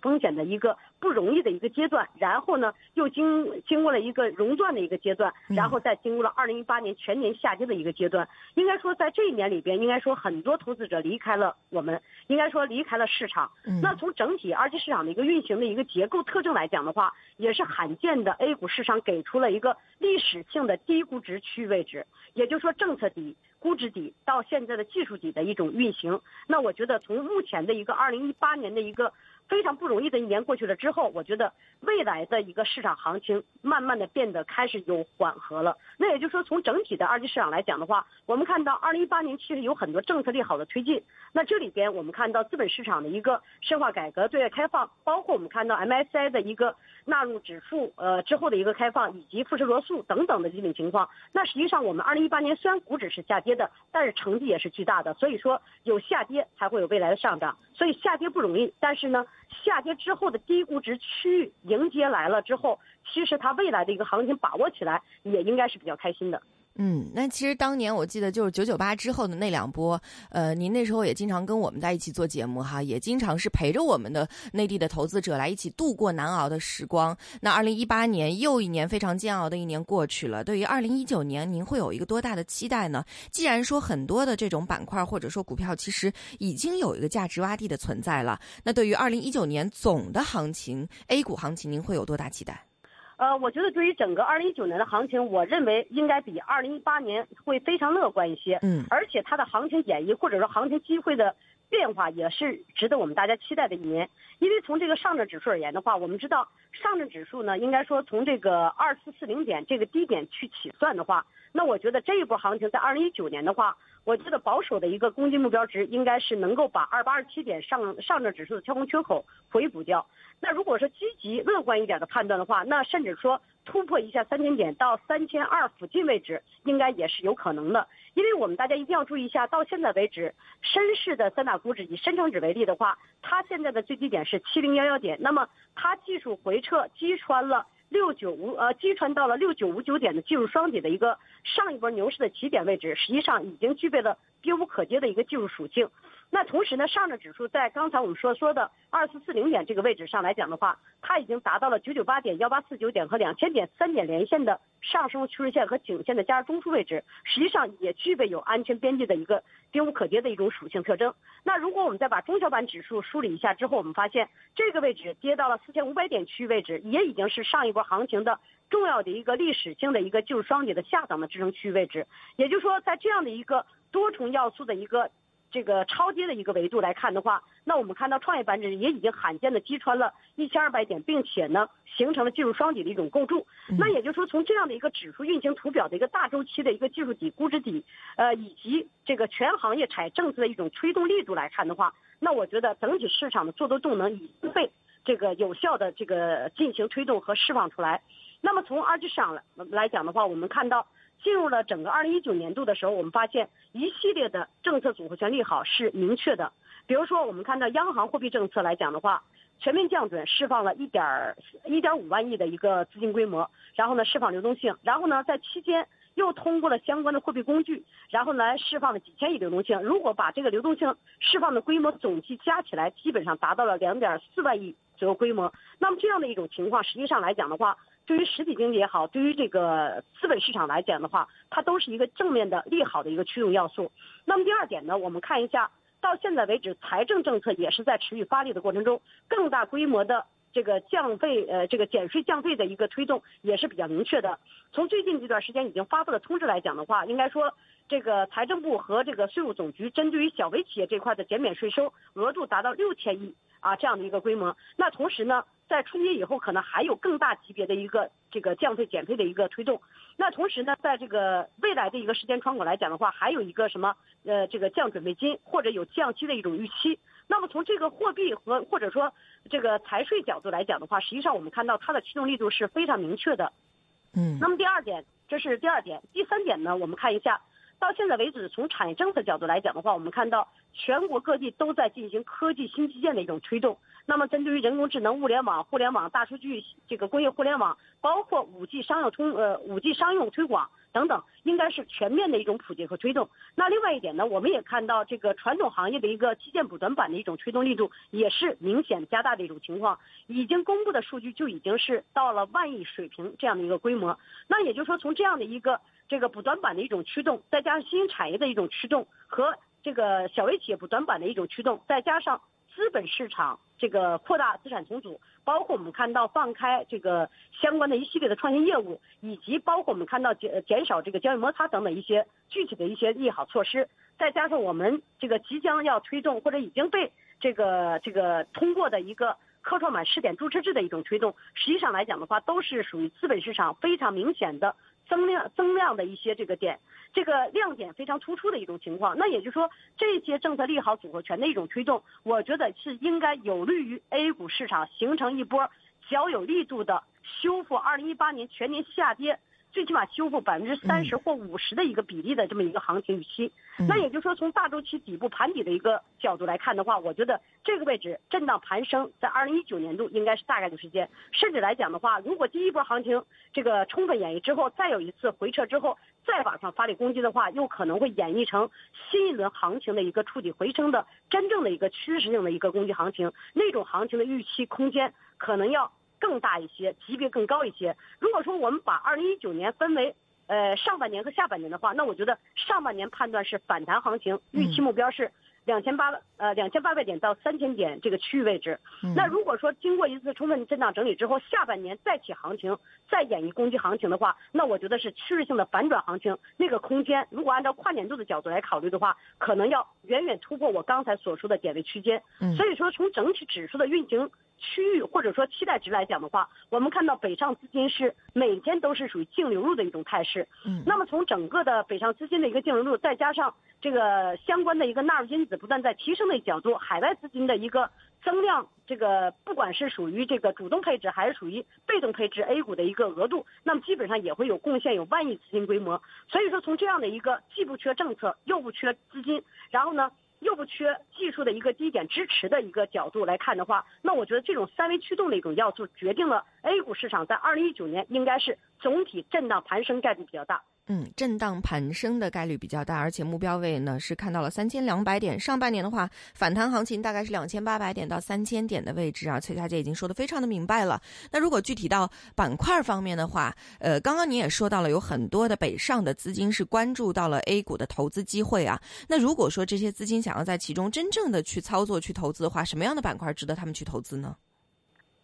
风险的一个不容易的一个阶段，然后呢，又经经过了一个熔断的一个阶段，然后再经过了二零一八年全年下跌的一个阶段。应该说，在这一年里边，应该说很多投资者离开了我们，应该说离开了市场。那从整体二级市场的一个运行的一个结构特征来讲的话，也是罕见的 A 股市场给出了一个历史性的低估值区域位置，也就是说政策底、估值底到现在的技术底的一种运行。那我觉得从目前的一个二零一八年的一个。非常不容易的一年过去了之后，我觉得未来的一个市场行情慢慢的变得开始有缓和了。那也就是说，从整体的二级市场来讲的话，我们看到二零一八年其实有很多政策利好的推进。那这里边我们看到资本市场的一个深化改革、对外开放，包括我们看到 MSCI 的一个纳入指数呃之后的一个开放，以及富时罗素等等的基本情况。那实际上我们二零一八年虽然股指是下跌的，但是成绩也是巨大的。所以说有下跌才会有未来的上涨，所以下跌不容易，但是呢。下跌之后的低估值区域迎接来了之后，其实它未来的一个行情把握起来也应该是比较开心的。嗯，那其实当年我记得就是九九八之后的那两波，呃，您那时候也经常跟我们在一起做节目哈，也经常是陪着我们的内地的投资者来一起度过难熬的时光。那二零一八年又一年非常煎熬的一年过去了，对于二零一九年，您会有一个多大的期待呢？既然说很多的这种板块或者说股票其实已经有一个价值洼地的存在了，那对于二零一九年总的行情，A 股行情，您会有多大期待？呃，我觉得对于整个二零一九年的行情，我认为应该比二零一八年会非常乐观一些。嗯，而且它的行情演绎或者说行情机会的变化也是值得我们大家期待的一年。因为从这个上证指数而言的话，我们知道上证指数呢，应该说从这个二四四零点这个低点去起算的话，那我觉得这一波行情在二零一九年的话，我觉得保守的一个攻击目标值应该是能够把二八二七点上上证指数的跳空缺口回补掉。那如果说积极乐观一点的判断的话，那甚至说突破一下三千点到三千二附近位置，应该也是有可能的。因为我们大家一定要注意一下，到现在为止，深市的三大股指以深成指为例的话，它现在的最低点是七零幺幺点，那么它技术回撤击穿了六九五呃击穿到了六九五九点的技术双底的一个上一波牛市的起点位置，实际上已经具备了跌无可跌的一个技术属性。那同时呢，上证指数在刚才我们说说的二四四零点这个位置上来讲的话，它已经达到了九九八点、幺八四九点和两千点三点连线的上升趋势线和颈线的加中枢位置，实际上也具备有安全边际的一个跌无可跌的一种属性特征。那如果我们再把中小板指数梳理一下之后，我们发现这个位置跌到了四千五百点区域位置，也已经是上一波行情的重要的一个历史性的一个技术双底的下档的支撑区域位置。也就是说，在这样的一个多重要素的一个。这个超跌的一个维度来看的话，那我们看到创业板指也已经罕见的击穿了一千二百点，并且呢形成了技术双底的一种构筑。那也就是说，从这样的一个指数运行图表的一个大周期的一个技术底、估值底，呃，以及这个全行业产业政策的一种推动力度来看的话，那我觉得整体市场的做多动能已经被这个有效的这个进行推动和释放出来。那么从二级市场来来讲的话，我们看到。进入了整个二零一九年度的时候，我们发现一系列的政策组合拳利好是明确的。比如说，我们看到央行货币政策来讲的话，全面降准释放了一点一点五万亿的一个资金规模，然后呢释放流动性，然后呢在期间又通过了相关的货币工具，然后来释放了几千亿流动性。如果把这个流动性释放的规模总计加起来，基本上达到了两点四万亿左右规模。那么这样的一种情况，实际上来讲的话，对于实体经济也好，对于这个资本市场来讲的话，它都是一个正面的利好的一个驱动要素。那么第二点呢，我们看一下，到现在为止，财政政策也是在持续发力的过程中，更大规模的这个降费呃这个减税降费的一个推动也是比较明确的。从最近这段时间已经发布的通知来讲的话，应该说这个财政部和这个税务总局针对于小微企业这块的减免税收额度达到六千亿啊这样的一个规模。那同时呢？在春节以后，可能还有更大级别的一个这个降费减费的一个推动。那同时呢，在这个未来的一个时间窗口来讲的话，还有一个什么呃，这个降准备金或者有降息的一种预期。那么从这个货币和或者说这个财税角度来讲的话，实际上我们看到它的驱动力度是非常明确的。嗯。那么第二点，这是第二点。第三点呢，我们看一下。到现在为止，从产业政策角度来讲的话，我们看到全国各地都在进行科技新基建的一种推动。那么，针对于人工智能、物联网、互联网、大数据、这个工业互联网，包括五 G 商用通呃五 G 商用推广。等等，应该是全面的一种普及和推动。那另外一点呢，我们也看到这个传统行业的一个基建补短板的一种推动力度也是明显加大的一种情况。已经公布的数据就已经是到了万亿水平这样的一个规模。那也就是说，从这样的一个这个补短板的一种驱动，再加上新兴产业的一种驱动和这个小微企业补短板的一种驱动，再加上资本市场这个扩大资产重组，包括我们看到放开这个相关的一系列的创新业务，以及包括我们看到减减少这个交易摩擦等等一些具体的一些利好措施，再加上我们这个即将要推动或者已经被这个这个通过的一个科创板试点注册制的一种推动，实际上来讲的话，都是属于资本市场非常明显的。增量增量的一些这个点，这个亮点非常突出的一种情况。那也就是说，这些政策利好组合拳的一种推动，我觉得是应该有利于 A 股市场形成一波较有力度的修复二零一八年全年下跌。最起码修复百分之三十或五十的一个比例的这么一个行情预期，那也就是说从大周期底部盘底的一个角度来看的话，我觉得这个位置震荡盘升，在二零一九年度应该是大概率事件。甚至来讲的话，如果第一波行情这个充分演绎之后，再有一次回撤之后，再往上发力攻击的话，又可能会演绎成新一轮行情的一个触底回升的真正的一个趋势性的一个攻击行情，那种行情的预期空间可能要。更大一些，级别更高一些。如果说我们把二零一九年分为呃上半年和下半年的话，那我觉得上半年判断是反弹行情，预期目标是。两千八呃两千八百点到三千点这个区域位置，那如果说经过一次充分震荡整理之后，下半年再起行情，再演绎攻击行情的话，那我觉得是趋势性的反转行情，那个空间如果按照跨年度的角度来考虑的话，可能要远远突破我刚才所说的点位区间。所以说从整体指数的运行区域或者说期待值来讲的话，我们看到北上资金是每天都是属于净流入的一种态势。嗯，那么从整个的北上资金的一个净流入，再加上这个相关的一个纳入因子。不断在提升的角度，海外资金的一个增量，这个不管是属于这个主动配置还是属于被动配置 A 股的一个额度，那么基本上也会有贡献，有万亿资金规模。所以说，从这样的一个既不缺政策，又不缺资金，然后呢又不缺技术的一个低点支持的一个角度来看的话，那我觉得这种三维驱动的一种要素，决定了 A 股市场在二零一九年应该是总体震荡盘升概率比较大。嗯，震荡盘升的概率比较大，而且目标位呢是看到了三千两百点。上半年的话，反弹行情大概是两千八百点到三千点的位置啊。崔小姐已经说的非常的明白了。那如果具体到板块方面的话，呃，刚刚你也说到了，有很多的北上的资金是关注到了 A 股的投资机会啊。那如果说这些资金想要在其中真正的去操作、去投资的话，什么样的板块值得他们去投资呢？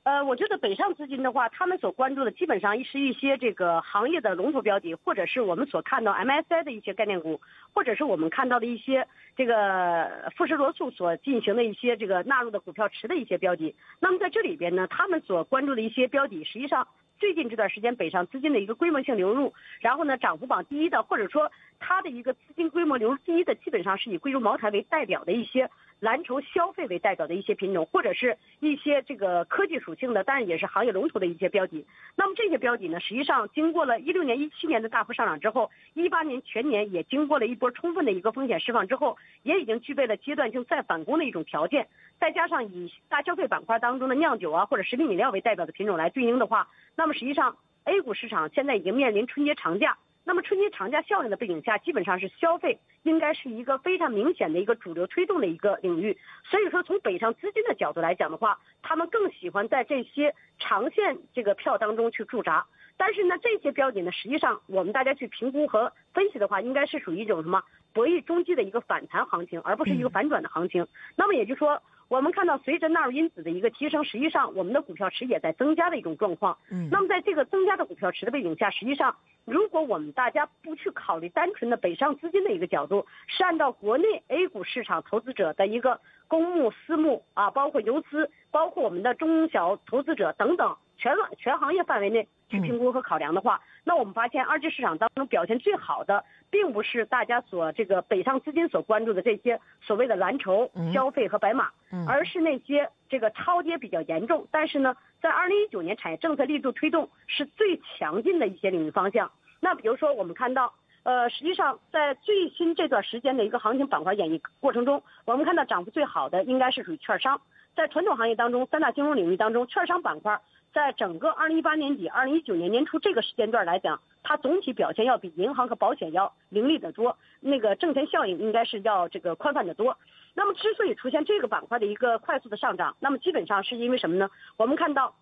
呃，我觉得北上资金的话，他们所关注的基本上是一些这个行业的龙头标的，或者是我们所看到 MSCI 的一些概念股，或者是我们看到的一些这个富时罗素所进行的一些这个纳入的股票池的一些标的。那么在这里边呢，他们所关注的一些标的，实际上最近这段时间北上资金的一个规模性流入，然后呢涨幅榜第一的，或者说它的一个资金规模流入第一的，基本上是以贵州茅台为代表的一些。蓝筹消费为代表的一些品种，或者是一些这个科技属性的，当然也是行业龙头的一些标的。那么这些标的呢，实际上经过了一六年、一七年的大幅上涨之后，一八年全年也经过了一波充分的一个风险释放之后，也已经具备了阶段性再反攻的一种条件。再加上以大消费板块当中的酿酒啊或者食品饮料为代表的品种来对应的话，那么实际上 A 股市场现在已经面临春节长假。那么春节长假效应的背景下，基本上是消费应该是一个非常明显的一个主流推动的一个领域。所以说，从北上资金的角度来讲的话，他们更喜欢在这些长线这个票当中去驻扎。但是呢，这些标的呢，实际上我们大家去评估和分析的话，应该是属于一种什么博弈中继的一个反弹行情，而不是一个反转的行情。那么也就是说。我们看到，随着纳入因子的一个提升，实际上我们的股票池也在增加的一种状况。嗯，那么在这个增加的股票池的背景下，实际上，如果我们大家不去考虑单纯的北上资金的一个角度，是按照国内 A 股市场投资者的一个公募、私募啊，包括游资，包括我们的中小投资者等等，全全行业范围内去评估和考量的话。那我们发现，二级市场当中表现最好的，并不是大家所这个北上资金所关注的这些所谓的蓝筹、消费和白马，而是那些这个超跌比较严重，但是呢，在二零一九年产业政策力度推动是最强劲的一些领域方向。那比如说，我们看到，呃，实际上在最新这段时间的一个行情板块演绎过程中，我们看到涨幅最好的应该是属于券商。在传统行业当中，三大金融领域当中，券商板块在整个二零一八年底、二零一九年年初这个时间段来讲，它总体表现要比银行和保险要凌厉得多，那个挣钱效应应该是要这个宽泛得多。那么之所以出现这个板块的一个快速的上涨，那么基本上是因为什么呢？我们看到，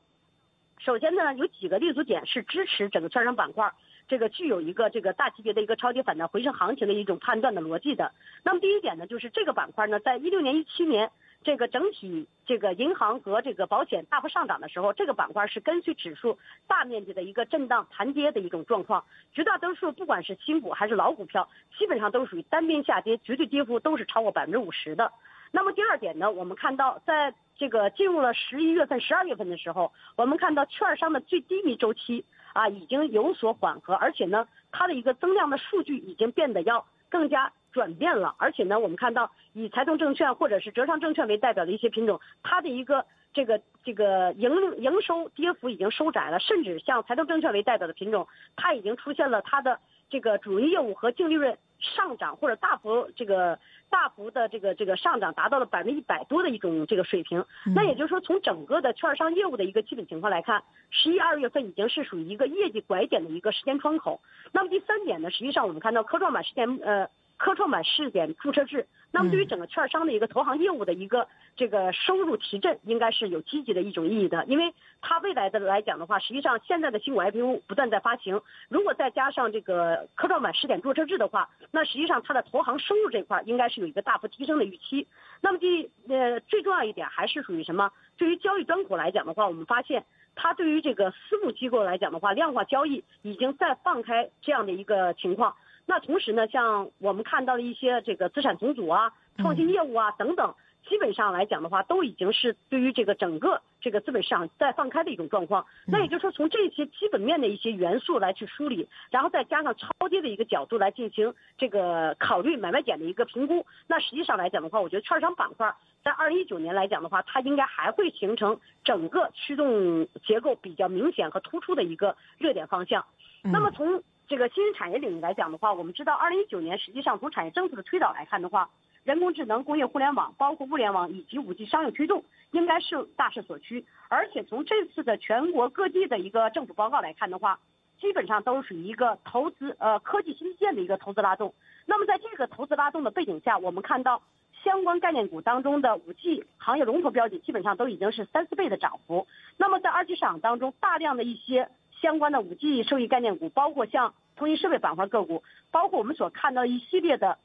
首先呢，有几个立足点是支持整个券商板块。这个具有一个这个大级别的一个超跌反弹回升行情的一种判断的逻辑的。那么第一点呢，就是这个板块呢，在一六年、一七年这个整体这个银行和这个保险大幅上涨的时候，这个板块是跟随指数大面积的一个震荡盘跌的一种状况。绝大多数不管是新股还是老股票，基本上都属于单边下跌，绝对跌幅都是超过百分之五十的。那么第二点呢，我们看到在这个进入了十一月份、十二月份的时候，我们看到券商的最低迷周期。啊，已经有所缓和，而且呢，它的一个增量的数据已经变得要更加转变了，而且呢，我们看到以财通证券或者是浙商证券为代表的一些品种，它的一个这个这个营营收跌幅已经收窄了，甚至像财通证券为代表的品种，它已经出现了它的这个主营业务和净利润上涨或者大幅这个。大幅的这个这个上涨达到了百分之一百多的一种这个水平，那也就是说从整个的券商业务的一个基本情况来看，十一二月份已经是属于一个业绩拐点的一个时间窗口。那么第三点呢，实际上我们看到科创板时间呃。科创板试点注册制，那么对于整个券商的一个投行业务的一个这个收入提振，应该是有积极的一种意义的，因为它未来的来讲的话，实际上现在的新股 IPO 不断在发行，如果再加上这个科创板试点注册制的话，那实际上它的投行收入这块应该是有一个大幅提升的预期。那么第呃最重要一点还是属于什么？对于交易端口来讲的话，我们发现它对于这个私募机构来讲的话，量化交易已经在放开这样的一个情况。那同时呢，像我们看到的一些这个资产重组啊、创新业务啊等等，基本上来讲的话，都已经是对于这个整个这个资本市场在放开的一种状况。那也就是说，从这些基本面的一些元素来去梳理，然后再加上超跌的一个角度来进行这个考虑买卖点的一个评估。那实际上来讲的话，我觉得券商板块在二零一九年来讲的话，它应该还会形成整个驱动结构比较明显和突出的一个热点方向。那么从这个新兴产业领域来讲的话，我们知道，二零一九年实际上从产业政策的推导来看的话，人工智能、工业互联网、包括物联网以及五 G 商业推动，应该是大势所趋。而且从这次的全国各地的一个政府报告来看的话，基本上都属于一个投资呃科技新基建的一个投资拉动。那么在这个投资拉动的背景下，我们看到相关概念股当中的五 G 行业龙头标的基本上都已经是三四倍的涨幅。那么在二级市场当中，大量的一些相关的五 G 受益概念股，包括像通信设备板块个股，包括我们所看到一系列的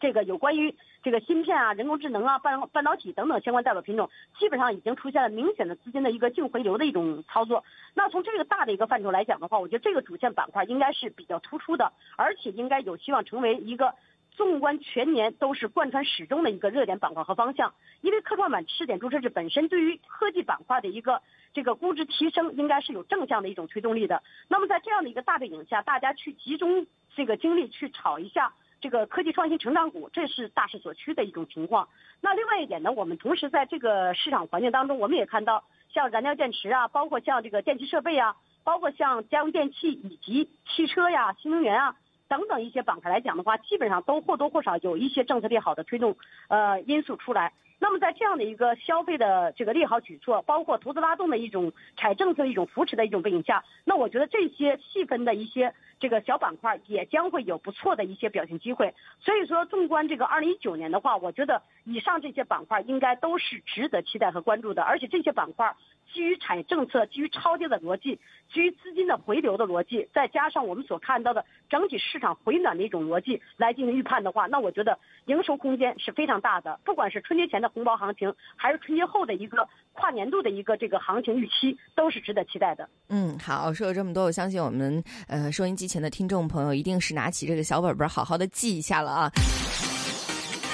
这个有关于这个芯片啊、人工智能啊、半半导体等等相关代表品种，基本上已经出现了明显的资金的一个净回流的一种操作。那从这个大的一个范畴来讲的话，我觉得这个主线板块应该是比较突出的，而且应该有希望成为一个。纵观全年都是贯穿始终的一个热点板块和方向，因为科创板试点注册制本身对于科技板块的一个这个估值提升，应该是有正向的一种推动力的。那么在这样的一个大背景下，大家去集中这个精力去炒一下这个科技创新成长股，这是大势所趋的一种情况。那另外一点呢，我们同时在这个市场环境当中，我们也看到像燃料电池啊，包括像这个电气设备啊，包括像家用电器以及汽车呀、新能源啊。等等一些板块来讲的话，基本上都或多或少有一些政策利好的推动，呃因素出来。那么在这样的一个消费的这个利好举措，包括投资拉动的一种产业政策的一种扶持的一种背景下，那我觉得这些细分的一些这个小板块也将会有不错的一些表现机会。所以说，纵观这个二零一九年的话，我觉得以上这些板块应该都是值得期待和关注的，而且这些板块。基于产业政策、基于超跌的逻辑、基于资金的回流的逻辑，再加上我们所看到的整体市场回暖的一种逻辑来进行预判的话，那我觉得营收空间是非常大的。不管是春节前的红包行情，还是春节后的一个跨年度的一个这个行情预期，都是值得期待的。嗯，好，说了这么多，我相信我们呃收音机前的听众朋友一定是拿起这个小本本，好好的记一下了啊。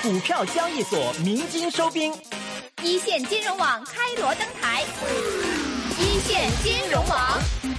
股票交易所鸣金收兵。一线金融网开锣登台，一线金融网。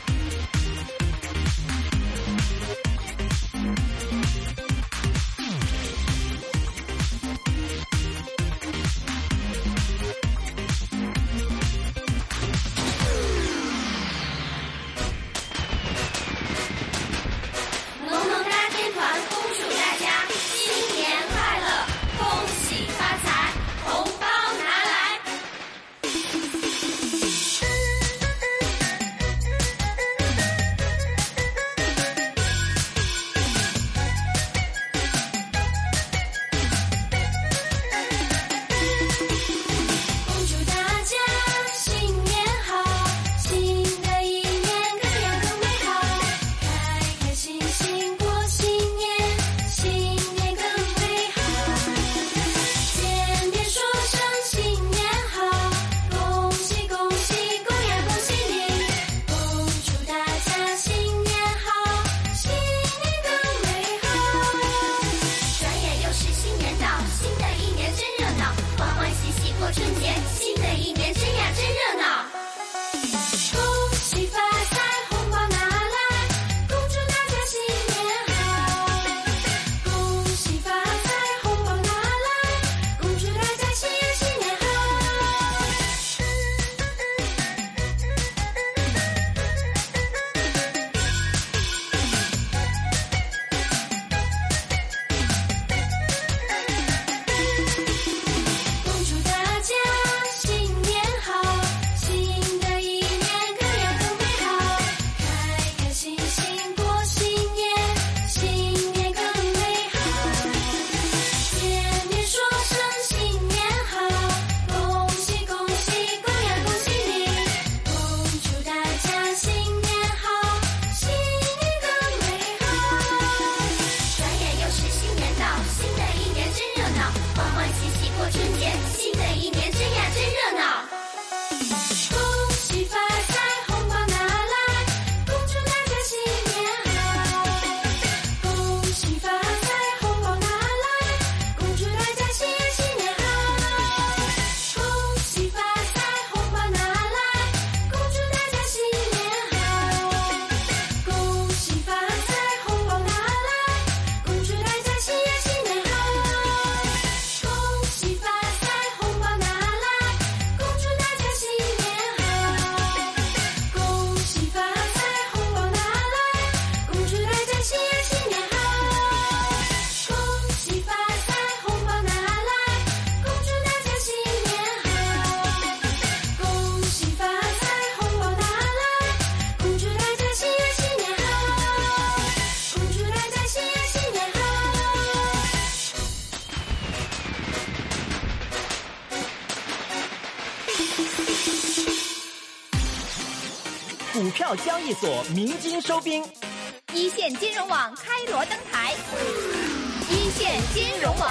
一所明金收兵。一线金融网开锣登台，一线金融网。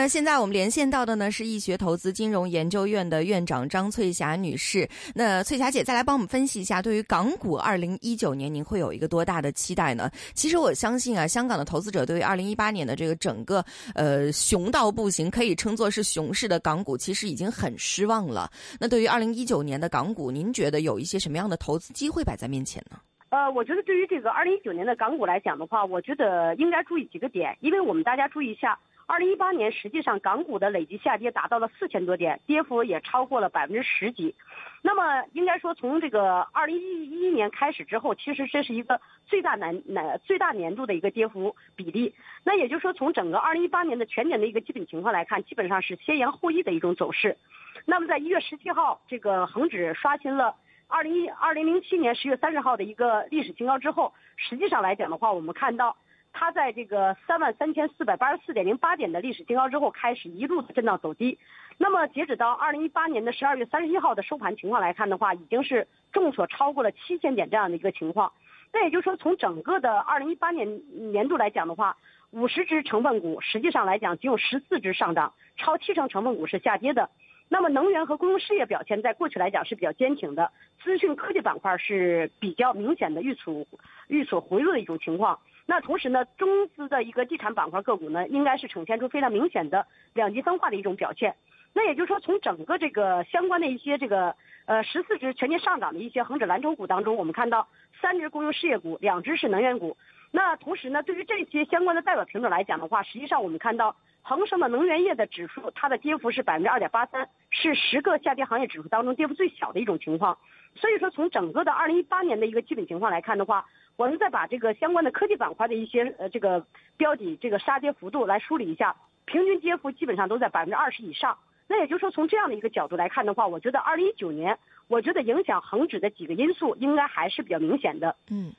那现在我们连线到的呢是易学投资金融研究院的院长张翠霞女士。那翠霞姐再来帮我们分析一下，对于港股二零一九年，您会有一个多大的期待呢？其实我相信啊，香港的投资者对于二零一八年的这个整个呃熊到不行，可以称作是熊市的港股，其实已经很失望了。那对于二零一九年的港股，您觉得有一些什么样的投资机会摆在面前呢？呃，我觉得对于这个二零一九年的港股来讲的话，我觉得应该注意几个点，因为我们大家注意一下。二零一八年，实际上港股的累计下跌达到了四千多点，跌幅也超过了百分之十几。那么，应该说从这个二零一一年开始之后，其实这是一个最大难难最大年度的一个跌幅比例。那也就是说，从整个二零一八年的全年的一个基本情况来看，基本上是先扬后抑的一种走势。那么，在一月十七号，这个恒指刷新了二零一二零零七年十月三十号的一个历史新高之后，实际上来讲的话，我们看到。它在这个三万三千四百八十四点零八点的历史新高之后，开始一路的震荡走低。那么，截止到二零一八年的十二月三十一号的收盘情况来看的话，已经是重挫超过了七千点这样的一个情况。那也就是说，从整个的二零一八年年度来讲的话，五十只成分股实际上来讲，仅有十四只上涨，超七成成分股是下跌的。那么，能源和公用事业表现在过去来讲是比较坚挺的，资讯科技板块是比较明显的遇挫遇挫回落的一种情况。那同时呢，中资的一个地产板块个股呢，应该是呈现出非常明显的两极分化的一种表现。那也就是说，从整个这个相关的一些这个呃十四只全年上涨的一些恒指蓝筹股当中，我们看到三只公用事业股，两只是能源股。那同时呢，对于这些相关的代表品种来讲的话，实际上我们看到恒生的能源业的指数，它的跌幅是百分之二点八三，是十个下跌行业指数当中跌幅最小的一种情况。所以说，从整个的二零一八年的一个基本情况来看的话，我们再把这个相关的科技板块的一些呃这个标的这个杀跌幅度来梳理一下，平均跌幅基本上都在百分之二十以上。那也就是说，从这样的一个角度来看的话，我觉得二零一九年，我觉得影响恒指的几个因素应该还是比较明显的。嗯，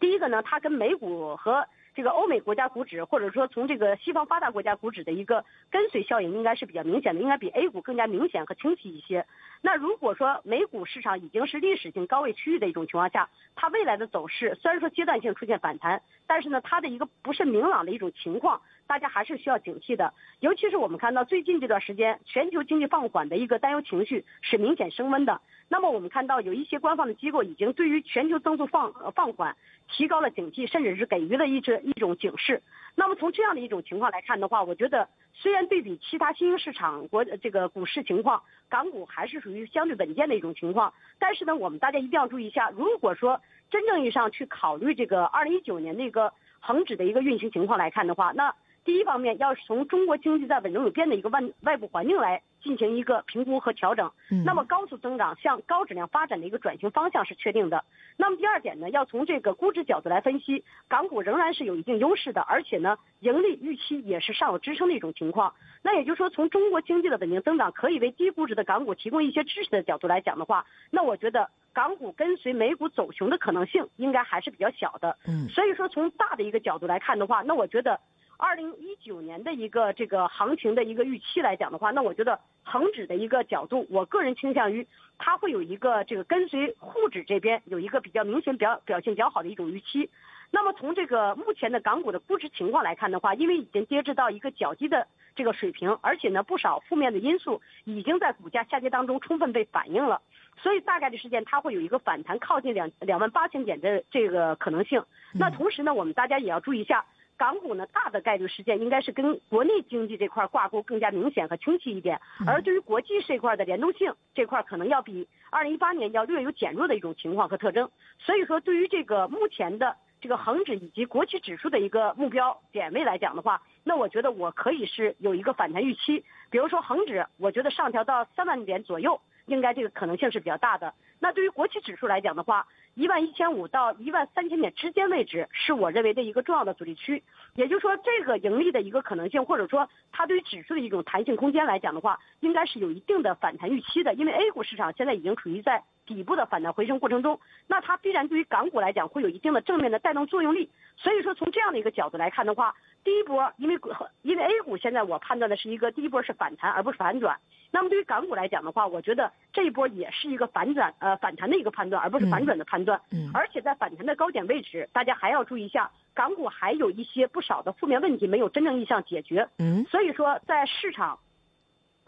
第一个呢，它跟美股和这个欧美国家股指，或者说从这个西方发达国家股指的一个跟随效应，应该是比较明显的，应该比 A 股更加明显和清晰一些。那如果说美股市场已经是历史性高位区域的一种情况下，它未来的走势虽然说阶段性出现反弹，但是呢，它的一个不是明朗的一种情况，大家还是需要警惕的。尤其是我们看到最近这段时间，全球经济放缓的一个担忧情绪是明显升温的。那么我们看到有一些官方的机构已经对于全球增速放放缓提高了警惕，甚至是给予了一种一种警示。那么从这样的一种情况来看的话，我觉得虽然对比其他新兴市场国这个股市情况，港股还是属于相对稳健的一种情况。但是呢，我们大家一定要注意一下，如果说真正意义上去考虑这个二零一九年那个恒指的一个运行情况来看的话，那。第一方面，要从中国经济在稳中有变的一个外外部环境来进行一个评估和调整。那么高速增长向高质量发展的一个转型方向是确定的。那么第二点呢，要从这个估值角度来分析，港股仍然是有一定优势的，而且呢，盈利预期也是尚有支撑的一种情况。那也就是说，从中国经济的稳定增长可以为低估值的港股提供一些支持的角度来讲的话，那我觉得港股跟随美股走熊的可能性应该还是比较小的。嗯，所以说从大的一个角度来看的话，那我觉得。二零一九年的一个这个行情的一个预期来讲的话，那我觉得恒指的一个角度，我个人倾向于它会有一个这个跟随沪指这边有一个比较明显表表现比较好的一种预期。那么从这个目前的港股的估值情况来看的话，因为已经跌至到一个较低的这个水平，而且呢不少负面的因素已经在股价下跌当中充分被反映了，所以大概率事件它会有一个反弹靠近两两万八千点的这个可能性。那同时呢，我们大家也要注意一下。港股呢，大的概率事件应该是跟国内经济这块挂钩更加明显和清晰一点，而对于国际这块的联动性这块，可能要比二零一八年要略有减弱的一种情况和特征。所以说，对于这个目前的这个恒指以及国企指数的一个目标点位来讲的话，那我觉得我可以是有一个反弹预期。比如说恒指，我觉得上调到三万点左右，应该这个可能性是比较大的。那对于国企指数来讲的话，一万一千五到一万三千点之间位置是我认为的一个重要的阻力区，也就是说，这个盈利的一个可能性，或者说它对于指数的一种弹性空间来讲的话，应该是有一定的反弹预期的。因为 A 股市场现在已经处于在底部的反弹回升过程中，那它必然对于港股来讲会有一定的正面的带动作用力。所以说，从这样的一个角度来看的话，第一波因为因为 A 股现在我判断的是一个第一波是反弹而不是反转。那么对于港股来讲的话，我觉得这一波也是一个反转呃反弹的一个判断，而不是反转的判断。嗯而且在反弹的高点位置，大家还要注意一下，港股还有一些不少的负面问题没有真正意向解决。嗯所以说，在市场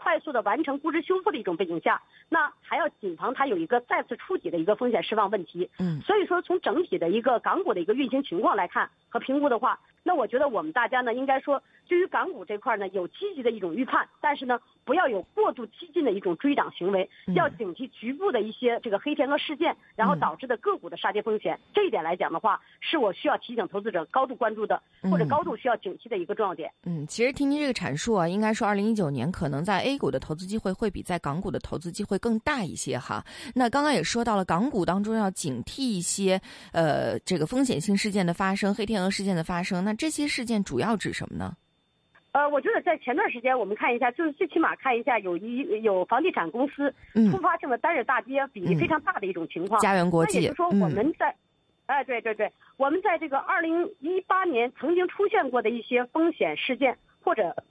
快速的完成估值修复的一种背景下，那还要谨防它有一个再次触底的一个风险释放问题。嗯所以说，从整体的一个港股的一个运行情况来看和评估的话，那我觉得我们大家呢，应该说对于港股这块呢有积极的一种预判，但是呢，不要有过度激进的一种追涨行为，嗯要警惕局部的一些这个黑天鹅事件，然后导致的个股的杀跌风险。这一点来讲的话，是我需要提醒投资者高度关注的，或者嗯高度需要警惕的一个重要点。嗯，其实听您这个阐述啊，应该说二零一九年可能在 A 股的投资机会会比在港股的投资机会更大一些哈。那刚刚也说到了，港股当中要警惕一些呃这个风险性事件的发生，黑天鹅事件的发生。那这些事件主要指什么呢？呃，我觉得在前段时间，我们看一下，就是最起码看一下有一有房地产公司嗯突发性的单日大跌比例非常大的一种情况。家园国际那也就是说，我嗯们在，哎，对对对，我们在这个二零一八年曾经出现过的一些风险事件，或者，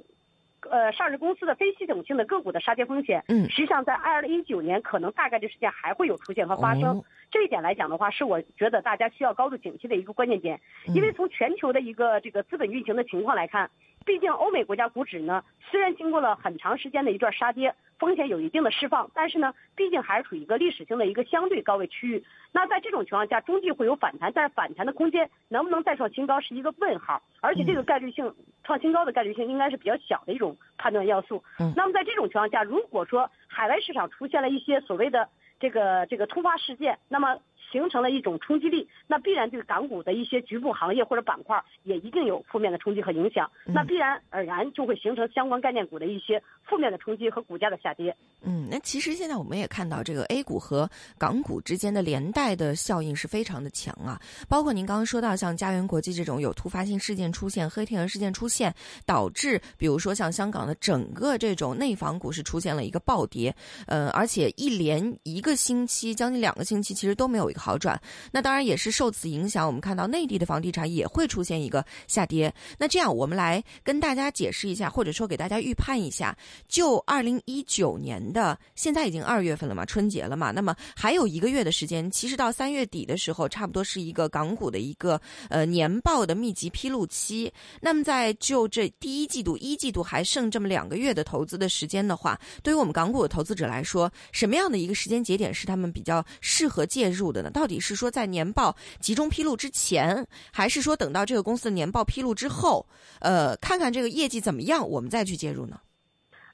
呃，上市公司的非系统性的个股的杀跌风险，嗯。实际上在二零一九年可能大概率事件还会有出现和发生。哦。这一点来讲的话，是我觉得大家需要高度警惕的一个关键点，嗯。因为从全球的一个这个资本运行的情况来看，毕竟欧美国家股指呢，虽然经过了很长时间的一段杀跌，风险有一定的释放，但是呢，毕竟还是处于一个历史性的一个相对高位区域。那在这种情况下，中继会有反弹，但是反弹的空间能不能再创新高是一个问号，而且这个概率性创新高的概率性应该是比较小的一种判断要素。嗯那么在这种情况下，如果说海外市场出现了一些所谓的这个这个突发事件，那么形成了一种冲击力，那必然对港股的一些局部行业或者板块也一定有负面的冲击和影响，那必然而然就会形成相关概念股的一些负面的冲击和股价的下跌。嗯，那其实现在我们也看到，这个 A 股和港股之间的连带的效应是非常的强啊。包括您刚刚说到，像家园国际这种有突发性事件出现、黑天鹅事件出现，导致比如说像香港的整个这种内房股是出现了一个暴跌，呃，而且一连一个星期，将近两个星期，其实都没有一个好转。那当然也是受此影响，我们看到内地的房地产也会出现一个下跌。那这样，我们来跟大家解释一下，或者说给大家预判一下，就二零一九年的现在已经二月份了嘛，春节了嘛，那么还有一个月的时间，其实到三月底的时候，差不多是一个港股的一个呃年报的密集披露期。那么在就这第一季度、一季度还剩这么两个月的投资的时间的话，对于我们港股的投资者来说，什么样的一个时间节点是他们比较适合介入的呢？到底是说在年报集中披露之前，还是说等到这个公司的年报披露之后，呃，看看这个业绩怎么样，我们再去介入呢？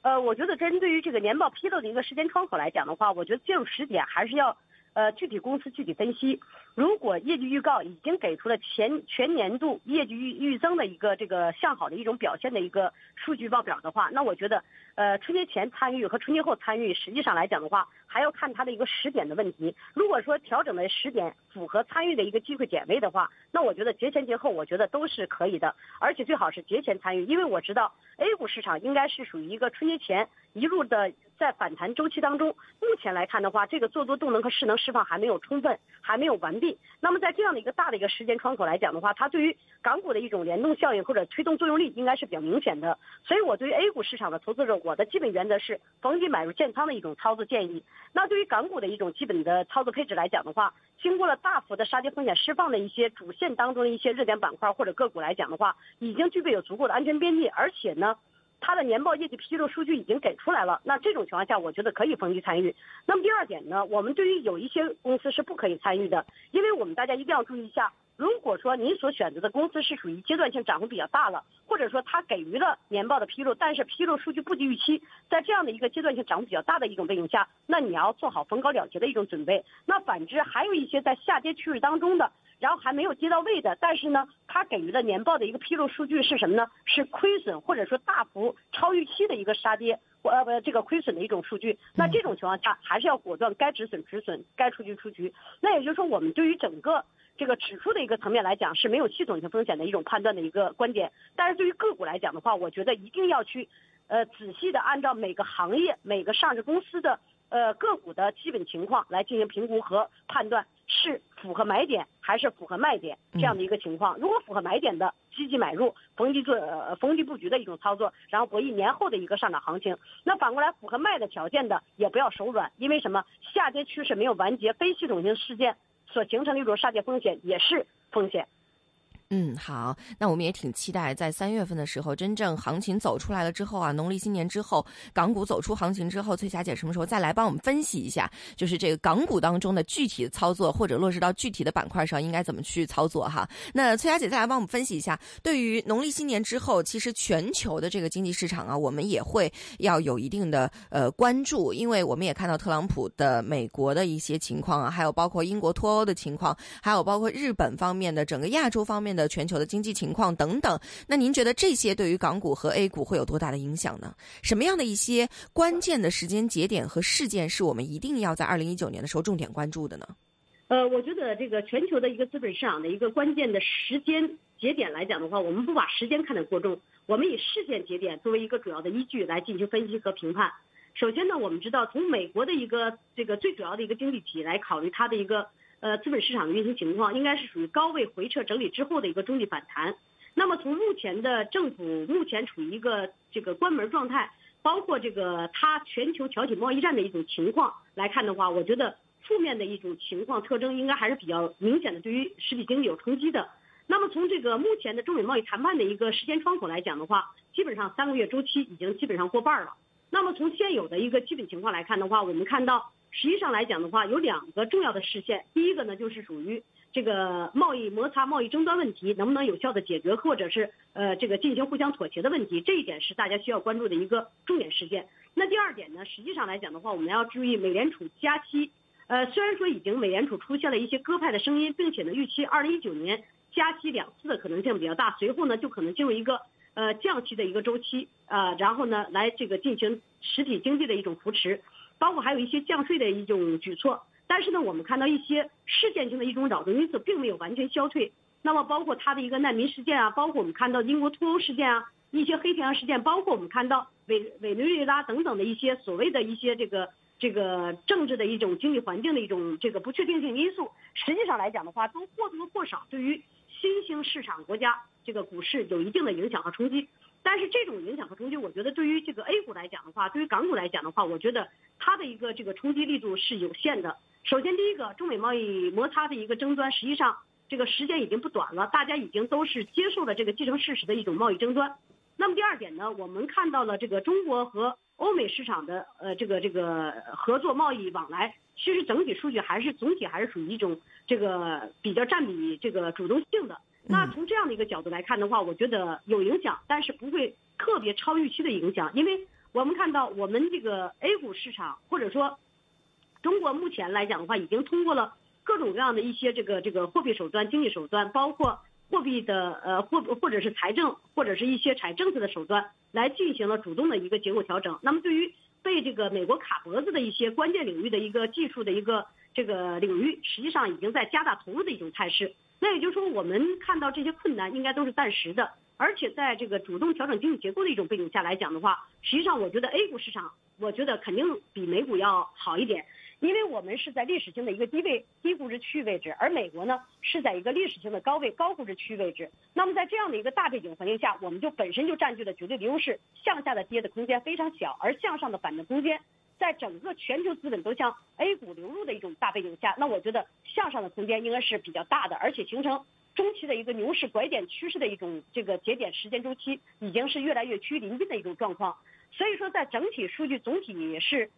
呃，我觉得针对于这个年报披露的一个时间窗口来讲的话，我觉得介入时点还是要呃具体公司具体分析。如果业绩预告已经给出了前全年度业绩预预增的一个这个向好的一种表现的一个数据报表的话，那我觉得呃春节前参与和春节后参与，实际上来讲的话，还要看它的一个时点的问题。如果说调整的时点符合参与的一个机会点位的话，那我觉得节前节后我觉得都是可以的，而且最好是节前参与，因为我知道 A 股市场应该是属于一个春节前一路的在反弹周期当中，目前来看的话，这个做多动能和势能释放还没有充分，还没有完那么在这样的一个大的一个时间窗口来讲的话，它对于港股的一种联动效应或者推动作用力应该是比较明显的。所以我对于 A 股市场的投资者，我的基本原则是逢低买入建仓的一种操作建议。那对于港股的一种基本的操作配置来讲的话，经过了大幅的杀跌风险释放的一些主线当中的一些热点板块或者个股来讲的话，已经具备有足够的安全边际，而且呢。它的年报业绩披露数据已经给出来了，那这种情况下，我觉得可以逢低参与。那么第二点呢，我们对于有一些公司是不可以参与的，因为我们大家一定要注意一下，如果说你所选择的公司是属于阶段性涨幅比较大了，或者说它给予了年报的披露，但是披露数据不及预期，在这样的一个阶段性涨幅比较大的一种背景下，那你要做好逢高了结的一种准备。那反之，还有一些在下跌趋势当中的。然后还没有接到位的，但是呢，它给予的年报的一个披露数据是什么呢？是亏损或者说大幅超预期的一个杀跌，呃不，这个亏损的一种数据。那这种情况下，还是要果断该止损止损，该出局出局。那也就是说，我们对于整个这个指数的一个层面来讲，是没有系统性风险的一种判断的一个观点。但是对于个股来讲的话，我觉得一定要去，呃，仔细的按照每个行业、每个上市公司的。呃个股的基本情况来进行评估和判断，是符合买点还是符合卖点这样的一个情况。如果符合买点的，积极买入，逢低做呃逢低布局的一种操作，然后博弈年后的一个上涨行情。那反过来符合卖的条件的，也不要手软，因为什么？下跌趋势没有完结，非系统性事件所形成的一种杀跌风险也是风险。嗯，好，那我们也挺期待在三月份的时候，真正行情走出来了之后啊，农历新年之后，港股走出行情之后，翠霞姐什么时候再来帮我们分析一下，就是这个港股当中的具体的操作，或者落实到具体的板块上应该怎么去操作哈？那翠霞姐再来帮我们分析一下，对于农历新年之后，其实全球的这个经济市场啊，我们也会要有一定的呃关注，因为我们也看到特朗普的美国的一些情况啊，还有包括英国脱欧的情况，还有包括日本方面的整个亚洲方面的全球的经济情况等等，那您觉得这些对于港股和 A 股会有多大的影响呢？什么样的一些关键的时间节点和事件是我们一定要在二零一九年的时候重点关注的呢？呃，我觉得这个全球的一个资本市场的一个关键的时间节点来讲的话，我们不把时间看得过重，我们以事件节点作为一个主要的依据来进行分析和评判。首先呢，我们知道从美国的一个这个最主要的一个经济体来考虑它的一个。呃，资本市场的运行情况应该是属于高位回撤整理之后的一个中继反弹。那么从目前的政府目前处于一个这个关门状态，包括这个它全球挑起贸易战的一种情况来看的话，我觉得负面的一种情况特征应该还是比较明显的，对于实体经济有冲击的。那么从这个目前的中美贸易谈判的一个时间窗口来讲的话，基本上三个月周期已经基本上过半了。那么从现有的一个基本情况来看的话，我们看到。实际上来讲的话，有两个重要的视线。第一个呢，就是属于这个贸易摩擦、贸易争端问题能不能有效的解决，或者是呃这个进行互相妥协的问题，这一点是大家需要关注的一个重点事件。那第二点呢，实际上来讲的话，我们要注意美联储加息。呃，虽然说已经美联储出现了一些鸽派的声音，并且呢，预期二零一九年加息两次的可能性比较大，随后呢就可能进入一个呃降息的一个周期啊，然后呢来这个进行实体经济的一种扶持。包括还有一些降税的一种举措，但是呢，我们看到一些事件性的一种扰动因素并没有完全消退。那么，包括它的一个难民事件啊，包括我们看到英国脱欧事件啊，一些黑天鹅事件，包括我们看到委委内瑞拉等等的一些所谓的一些这个这个政治的一种经济环境的一种这个不确定性因素，实际上来讲的话，都或多或少对于新兴市场国家这个股市有一定的影响和冲击。但是这种影响和冲击，我觉得对于这个 A 股来讲的话，对于港股来讲的话，我觉得它的一个这个冲击力度是有限的。首先，第一个，中美贸易摩擦的一个争端，实际上这个时间已经不短了，大家已经都是接受了这个既成事实的一种贸易争端。那么第二点呢，我们看到了这个中国和欧美市场的呃这个这个合作贸易往来，其实整体数据还是总体还是属于一种这个比较占比这个主动性的。那从这样的一个角度来看的话，我觉得有影响，但是不会特别超预期的影响，因为我们看到我们这个 A 股市场或者说中国目前来讲的话，已经通过了各种各样的一些这个这个货币手段、经济手段，包括货币的呃或或者是财政或者是一些财政策的手段，来进行了主动的一个结构调整。那么对于被这个美国卡脖子的一些关键领域的一个技术的一个这个领域，实际上已经在加大投入的一种态势。那也就是说，我们看到这些困难应该都是暂时的，而且在这个主动调整经济结构的一种背景下来讲的话，实际上我觉得 A 股市场，我觉得肯定比美股要好一点，因为我们是在历史性的一个低位、低估值区域位置，而美国呢是在一个历史性的高位、高估值区域位置。那么在这样的一个大背景环境下，我们就本身就占据了绝对的优势，向下的跌的空间非常小，而向上的反弹空间。在整个全球资本都向 A 股流入的一种大背景下，那我觉得向上的空间应该是比较大的，而且形成中期的一个牛市拐点趋势的一种这个节点时间周期，已经是越来越趋于临近的一种状况。所以说，在整体数据总体是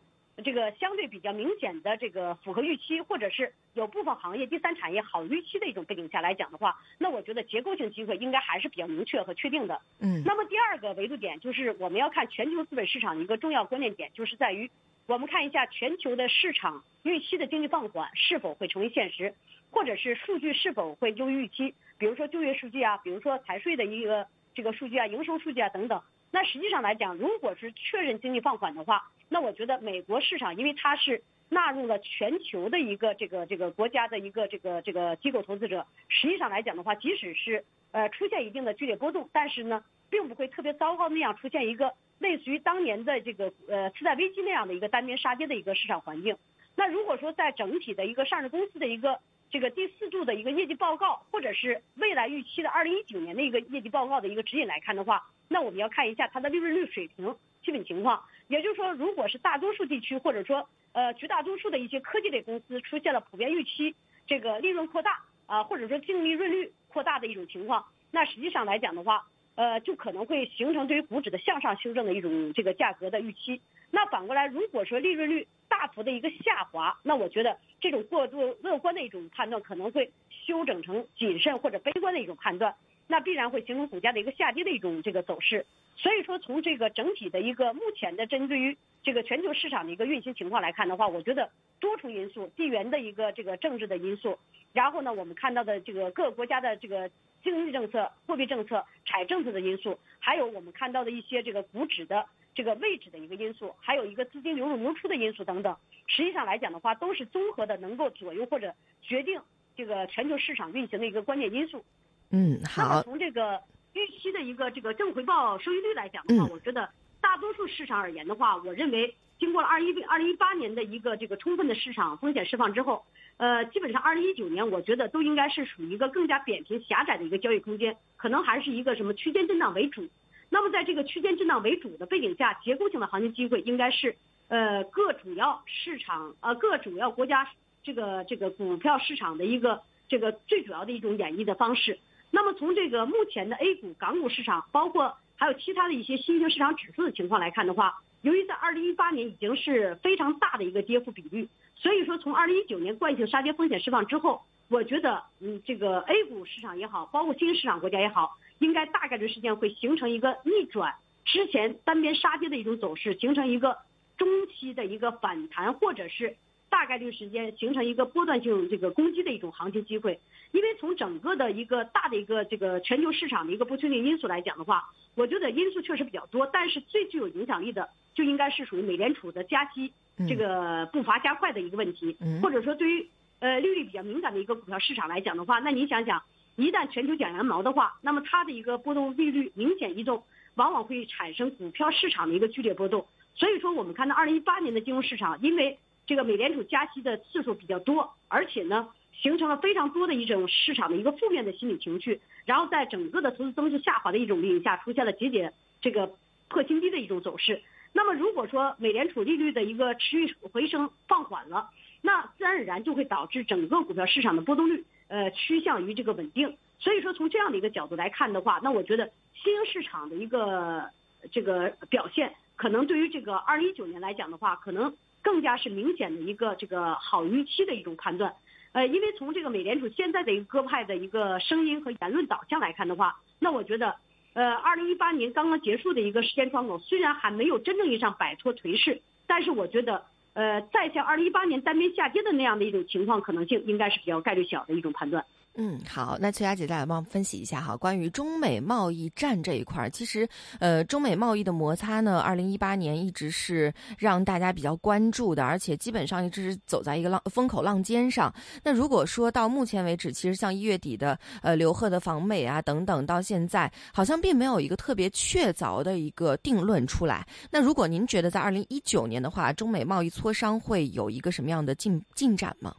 这个相对比较明显的这个符合预期，或者是有部分行业第三产业好预期的一种背景下来讲的话，那我觉得结构性机会应该还是比较明确和确定的。嗯。那么第二个维度点就是我们要看全球资本市场一个重要关键点，就是在于。我们看一下全球的市场预期的经济放缓是否会成为现实，或者是数据是否会优于预期，比如说就业数据啊，比如说财税的一个这个数据啊，营收数据啊等等。那实际上来讲，如果是确认经济放缓的话，那我觉得美国市场因为它是纳入了全球的一个这个这个国家的一个这个这个机构投资者，实际上来讲的话，即使是呃出现一定的剧烈波动，但是呢。并不会特别糟糕那样出现一个类似于当年的这个呃次贷危机那样的一个单边杀跌的一个市场环境。那如果说在整体的一个上市公司的一个这个第四度的一个业绩报告，或者是未来预期的二零一九年的一个业绩报告的一个指引来看的话，那我们要看一下它的利润率水平基本情况。也就是说，如果是大多数地区或者说呃绝大多数的一些科技类公司出现了普遍预期这个利润扩大啊，或者说净利润率扩大的一种情况，那实际上来讲的话，呃，就可能会形成对于股指的向上修正的一种这个价格的预期。那反过来，如果说利润率大幅的一个下滑，那我觉得这种过度乐观的一种判断可能会修整成谨慎或者悲观的一种判断，那必然会形成股价的一个下跌的一种这个走势。所以说，从这个整体的一个目前的针对于这个全球市场的一个运行情况来看的话，我觉得多重因素、地缘的一个这个政治的因素，然后呢，我们看到的这个各个国家的这个经济政策、货币政策、财政策的因素，还有我们看到的一些这个股指的这个位置的一个因素，还有一个资金流入流出的因素等等，实际上来讲的话，都是综合的能够左右或者决定这个全球市场运行的一个关键因素。嗯，好，从这个预期的一个这个正回报收益率来讲的话，嗯我觉得大多数市场而言的话，我认为经过了二一二零一八年的一个这个充分的市场风险释放之后，呃，基本上二零一九年我觉得都应该是属于一个更加扁平狭窄的一个交易空间，可能还是一个什么区间震荡为主。那么在这个区间震荡为主的背景下，结构性的行情机会应该是呃各主要市场呃各主要国家这个这个股票市场的一个这个最主要的一种演绎的方式。那么从这个目前的 A 股、港股市场，包括还有其他的一些新兴市场指数的情况来看的话，由于在二零一八年已经是非常大的一个跌幅比率，所以说从二零一九年惯性杀跌风险释放之后，我觉得嗯这个 A 股市场也好，包括新兴市场国家也好，应该大概率事件会形成一个逆转之前单边杀跌的一种走势，形成一个中期的一个反弹，或者是大概率时间形成一个波段性这个攻击的一种行情机会。因为从整个的一个大的一个这个全球市场的一个不确定因素来讲的话，我觉得因素确实比较多，但是最具有影响力的就应该是属于美联储的加息这个步伐加快的一个问题，嗯或者说对于呃利率比较敏感的一个股票市场来讲的话，那你想想，一旦全球减羊毛的话，那么它的一个波动利率明显移动，往往会产生股票市场的一个剧烈波动。所以说，我们看到二零一八年的金融市场，因为这个美联储加息的次数比较多，而且呢，形成了非常多的一种市场的一个负面的心理情绪，然后在整个的投资增速下滑的一种背景下，出现了节节这个破新低的一种走势。那么如果说美联储利率的一个持续回升放缓了，那自然而然就会导致整个股票市场的波动率呃趋向于这个稳定。所以说从这样的一个角度来看的话，那我觉得新兴市场的一个这个表现，可能对于这个二零一九年来讲的话，可能更加是明显的一个这个好预期的一种判断。呃，因为从这个美联储现在的一个鸽派的一个声音和言论导向来看的话，那我觉得，呃，二零一八年刚刚结束的一个时间窗口，虽然还没有真正意义上摆脱颓势，但是我觉得，呃，再像二零一八年单边下跌的那样的一种情况可能性，应该是比较概率小的一种判断。嗯，好，那崔佳姐再来帮我们分析一下哈，关于中美贸易战这一块儿，其实呃，中美贸易的摩擦呢，二零一八年一直是让大家比较关注的，而且基本上一直是走在一个浪风口浪尖上。那如果说到目前为止，其实像一月底的呃刘鹤的访美啊等等，到现在好像并没有一个特别确凿的一个定论出来。那如果您觉得在二零一九年的话，中美贸易磋商会有一个什么样的进进展吗？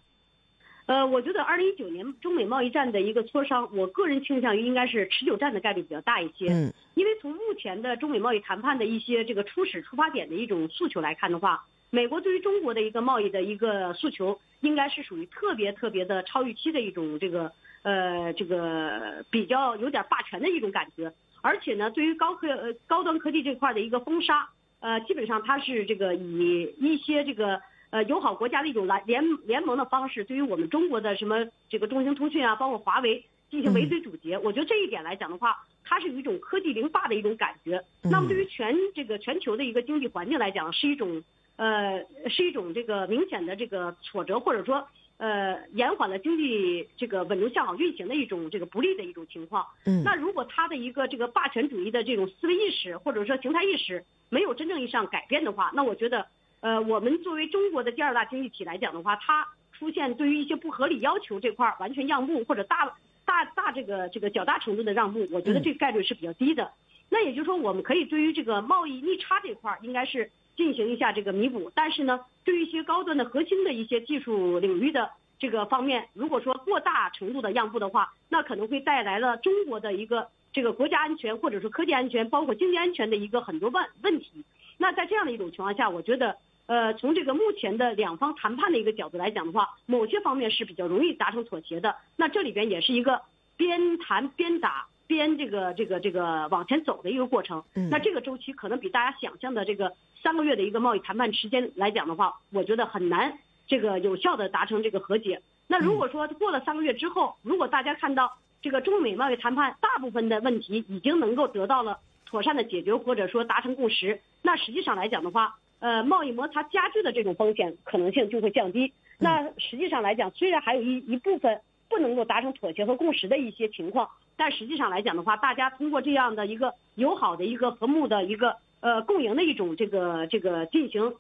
呃，我觉得二零一九年中美贸易战的一个磋商，我个人倾向于应该是持久战的概率比较大一些。嗯因为从目前的中美贸易谈判的一些这个初始出发点的一种诉求来看的话，美国对于中国的一个贸易的一个诉求，应该是属于特别特别的超预期的一种这个呃这个比较有点霸权的一种感觉。而且呢，对于高科呃高端科技这块的一个封杀，呃，基本上它是这个以一些这个。呃，友好国家的一种来联联盟的方式，对于我们中国的什么这个中兴通讯啊，包括华为进行围追堵截，我觉得这一点来讲的话，它是有一种科技零霸的一种感觉。那么对于全这个全球的一个经济环境来讲，是一种呃是一种这个明显的这个挫折，或者说呃延缓了经济这个稳中向好运行的一种这个不利的一种情况。嗯那如果它的一个这个霸权主义的这种思维意识或者说形态意识没有真正意义上改变的话，那我觉得。呃，我们作为中国的第二大经济体来讲的话，它出现对于一些不合理要求这块儿完全让步或者大大大这个这个较大程度的让步，我觉得这个概率是比较低的。那也就是说，我们可以对于这个贸易逆差这块儿，应该是进行一下这个弥补。但是呢，对于一些高端的核心的一些技术领域的这个方面，如果说过大程度的让步的话，那可能会带来了中国的一个这个国家安全或者说科技安全，包括经济安全的一个很多问问题。那在这样的一种情况下，我觉得，呃，从这个目前的两方谈判的一个角度来讲的话，某些方面是比较容易达成妥协的。那这里边也是一个边谈边打边这个这个这个往前走的一个过程。那这个周期可能比大家想象的这个三个月的一个贸易谈判时间来讲的话，我觉得很难这个有效的达成这个和解。那如果说过了三个月之后，如果大家看到这个中美贸易谈判大部分的问题已经能够得到了。妥善的解决或者说达成共识，那实际上来讲的话，呃，贸易摩擦加剧的这种风险可能性就会降低。那实际上来讲，虽然还有一一部分不能够达成妥协和共识的一些情况，但实际上来讲的话，大家通过这样的一个友好的一个和睦的一个呃共赢的一种这个这个进行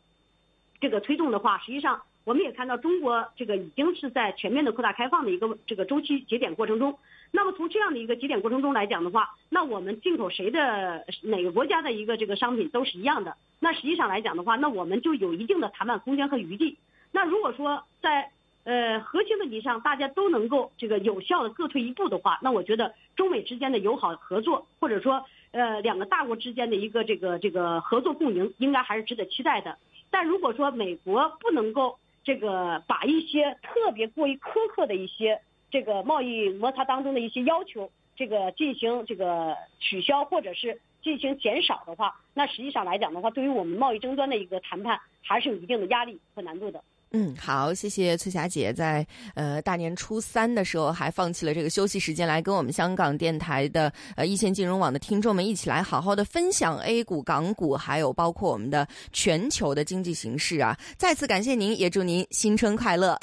这个推动的话，实际上我们也看到中国这个已经是在全面的扩大开放的一个这个周期节点过程中。那么从这样的一个节点过程中来讲的话，那我们进口谁的哪个国家的一个这个商品都是一样的。那实际上来讲的话，那我们就有一定的谈判空间和余地。那如果说在呃核心问题上大家都能够这个有效的各退一步的话，那我觉得中美之间的友好合作，或者说呃两个大国之间的一个这个这个合作共赢，应该还是值得期待的。但如果说美国不能够这个把一些特别过于苛刻的一些。这个贸易摩擦当中的一些要求，这个进行这个取消或者是进行减少的话，那实际上来讲的话，对于我们贸易争端的一个谈判，还是有一定的压力和难度的。嗯，好，谢谢翠霞姐在呃大年初三的时候还放弃了这个休息时间来跟我们香港电台的呃一线金融网的听众们一起来好好的分享 A 股、港股，还有包括我们的全球的经济形势啊！再次感谢您，也祝您新春快乐。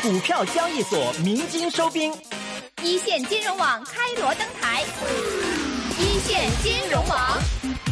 股票交易所鸣金收兵，一线金融网开锣登台，一线金融网。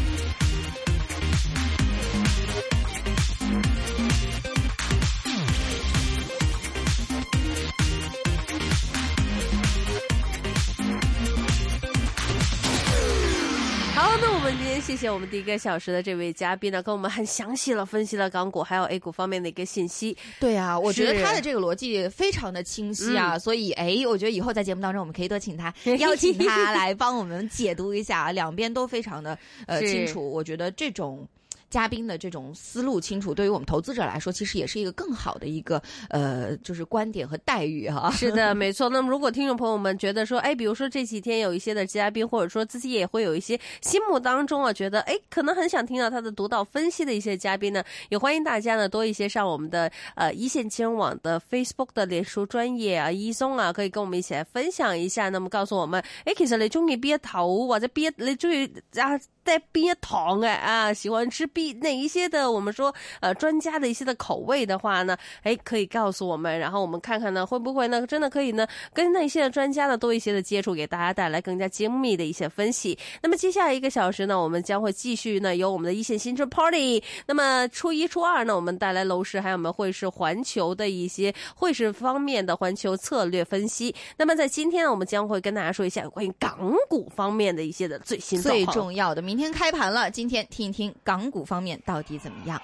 天谢谢我们第一个小时的这位嘉宾呢，跟我们很详细了分析了港股还有 A 股方面的一个信息。对啊，我觉得他的这个逻辑非常的清晰啊，所以哎，我觉得以后在节目当中我们可以多请他，邀请他来帮我们解读一下，两边都非常的呃清楚。我觉得这种。嘉宾的这种思路清楚，对于我们投资者来说，其实也是一个更好的一个呃，就是观点和待遇哈。是的，没错。那么，如果听众朋友们觉得说，哎，比如说这几天有一些的嘉宾，或者说自己也会有一些心目当中啊，觉得哎，可能很想听到他的独到分析的一些嘉宾呢，也欢迎大家呢多一些上我们的呃一线金融网的 Facebook 的脸书专业啊，一松啊，可以跟我们一起来分享一下。那么告诉我们，哎，其实你中意边一头，或者边你中意啊？在边糖哎啊，喜欢吃必哪一些的？我们说呃专家的一些的口味的话呢，哎可以告诉我们，然后我们看看呢会不会呢真的可以呢跟那些的专家呢多一些的接触，给大家带来更加精密的一些分析。那么接下来一个小时呢，我们将会继续呢有我们的一线新春 Party。那么初一初二呢，我们带来楼市还有我们会是环球的一些会是方面的环球策略分析。那么在今天呢，我们将会跟大家说一下关于港股方面的一些的最新最重要的明。明天开盘了，今天听一听港股方面到底怎么样。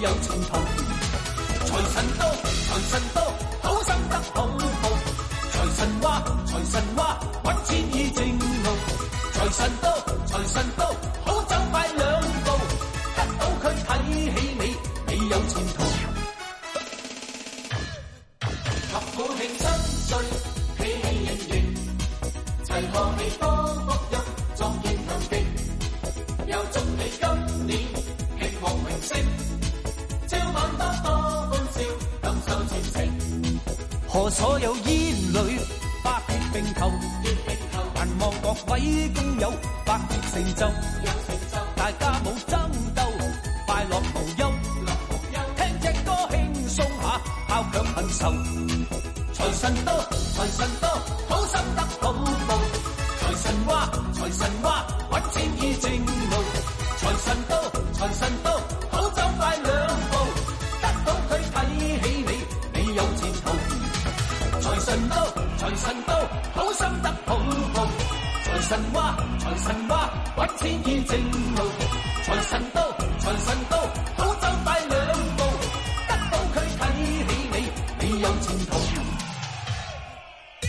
有前途财神到财神到好心得好报财神话财神话稳钱已正路财神到财神到好走快两步得到佢睇起你